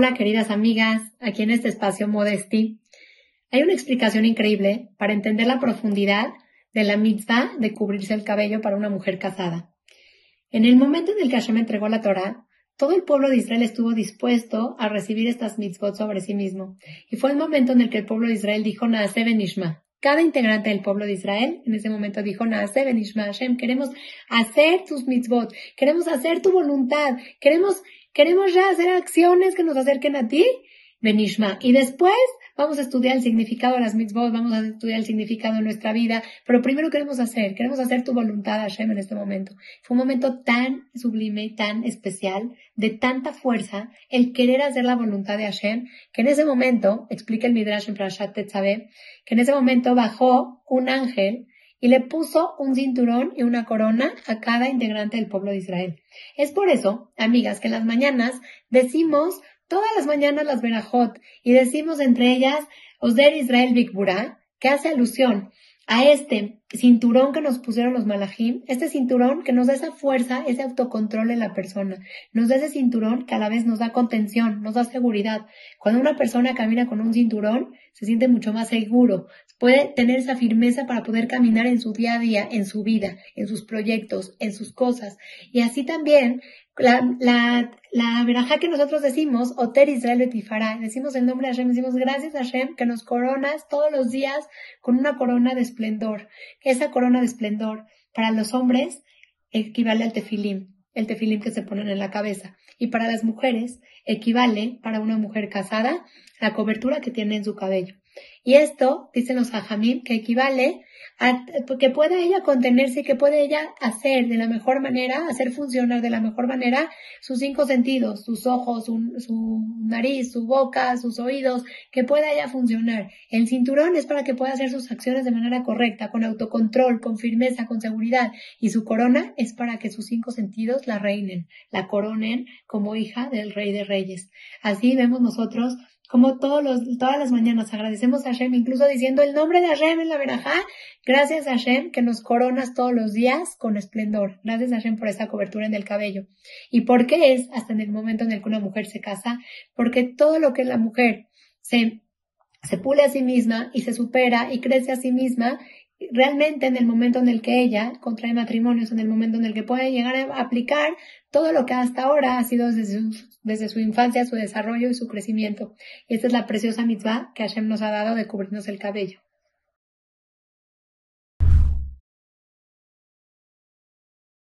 Hola queridas amigas, aquí en este espacio Modesti. Hay una explicación increíble para entender la profundidad de la mitzvah de cubrirse el cabello para una mujer casada. En el momento en el que Hashem entregó la Torah, todo el pueblo de Israel estuvo dispuesto a recibir estas mitzvot sobre sí mismo. Y fue el momento en el que el pueblo de Israel dijo Naase Benishma. Cada integrante del pueblo de Israel en ese momento dijo Naase Benishma Hashem. Queremos hacer tus mitzvot. Queremos hacer tu voluntad. Queremos, queremos ya hacer acciones que nos acerquen a ti. Benishma. Y después Vamos a estudiar el significado de las mitzvot, vamos a estudiar el significado de nuestra vida, pero primero queremos hacer, queremos hacer tu voluntad, Hashem, en este momento. Fue un momento tan sublime tan especial, de tanta fuerza, el querer hacer la voluntad de Hashem, que en ese momento, explica el Midrash en Prashat Tetzaveh, que en ese momento bajó un ángel y le puso un cinturón y una corona a cada integrante del pueblo de Israel. Es por eso, amigas, que en las mañanas decimos todas las mañanas las verajot y decimos entre ellas Osder Israel Bikbura, que hace alusión a este cinturón que nos pusieron los malajim, este cinturón que nos da esa fuerza, ese autocontrol en la persona, nos da ese cinturón que a la vez nos da contención, nos da seguridad. Cuando una persona camina con un cinturón, se siente mucho más seguro, puede tener esa firmeza para poder caminar en su día a día, en su vida, en sus proyectos, en sus cosas. Y así también la, la, la verajá que nosotros decimos, Oter Israel Betifara, decimos el nombre de Hashem, decimos gracias a Hashem que nos coronas todos los días con una corona de esplendor. Esa corona de esplendor para los hombres equivale al tefilim, el tefilim que se ponen en la cabeza. Y para las mujeres equivale, para una mujer casada, la cobertura que tiene en su cabello. Y esto, dicen los ajamim, que equivale que pueda ella contenerse, que puede ella hacer de la mejor manera, hacer funcionar de la mejor manera sus cinco sentidos, sus ojos, su, su nariz, su boca, sus oídos, que pueda ella funcionar. El cinturón es para que pueda hacer sus acciones de manera correcta, con autocontrol, con firmeza, con seguridad. Y su corona es para que sus cinco sentidos la reinen, la coronen como hija del rey de reyes. Así vemos nosotros como todos los, todas las mañanas agradecemos a Hashem, incluso diciendo el nombre de Hashem en la verajá. Gracias a Hashem que nos coronas todos los días con esplendor. Gracias a Hashem por esa cobertura en el cabello. ¿Y por qué es hasta en el momento en el que una mujer se casa? Porque todo lo que la mujer se, se pule a sí misma y se supera y crece a sí misma, realmente en el momento en el que ella contrae matrimonios, en el momento en el que puede llegar a aplicar todo lo que hasta ahora ha sido desde su, desde su infancia, su desarrollo y su crecimiento. Y esta es la preciosa mitzvah que Hashem nos ha dado de cubrirnos el cabello.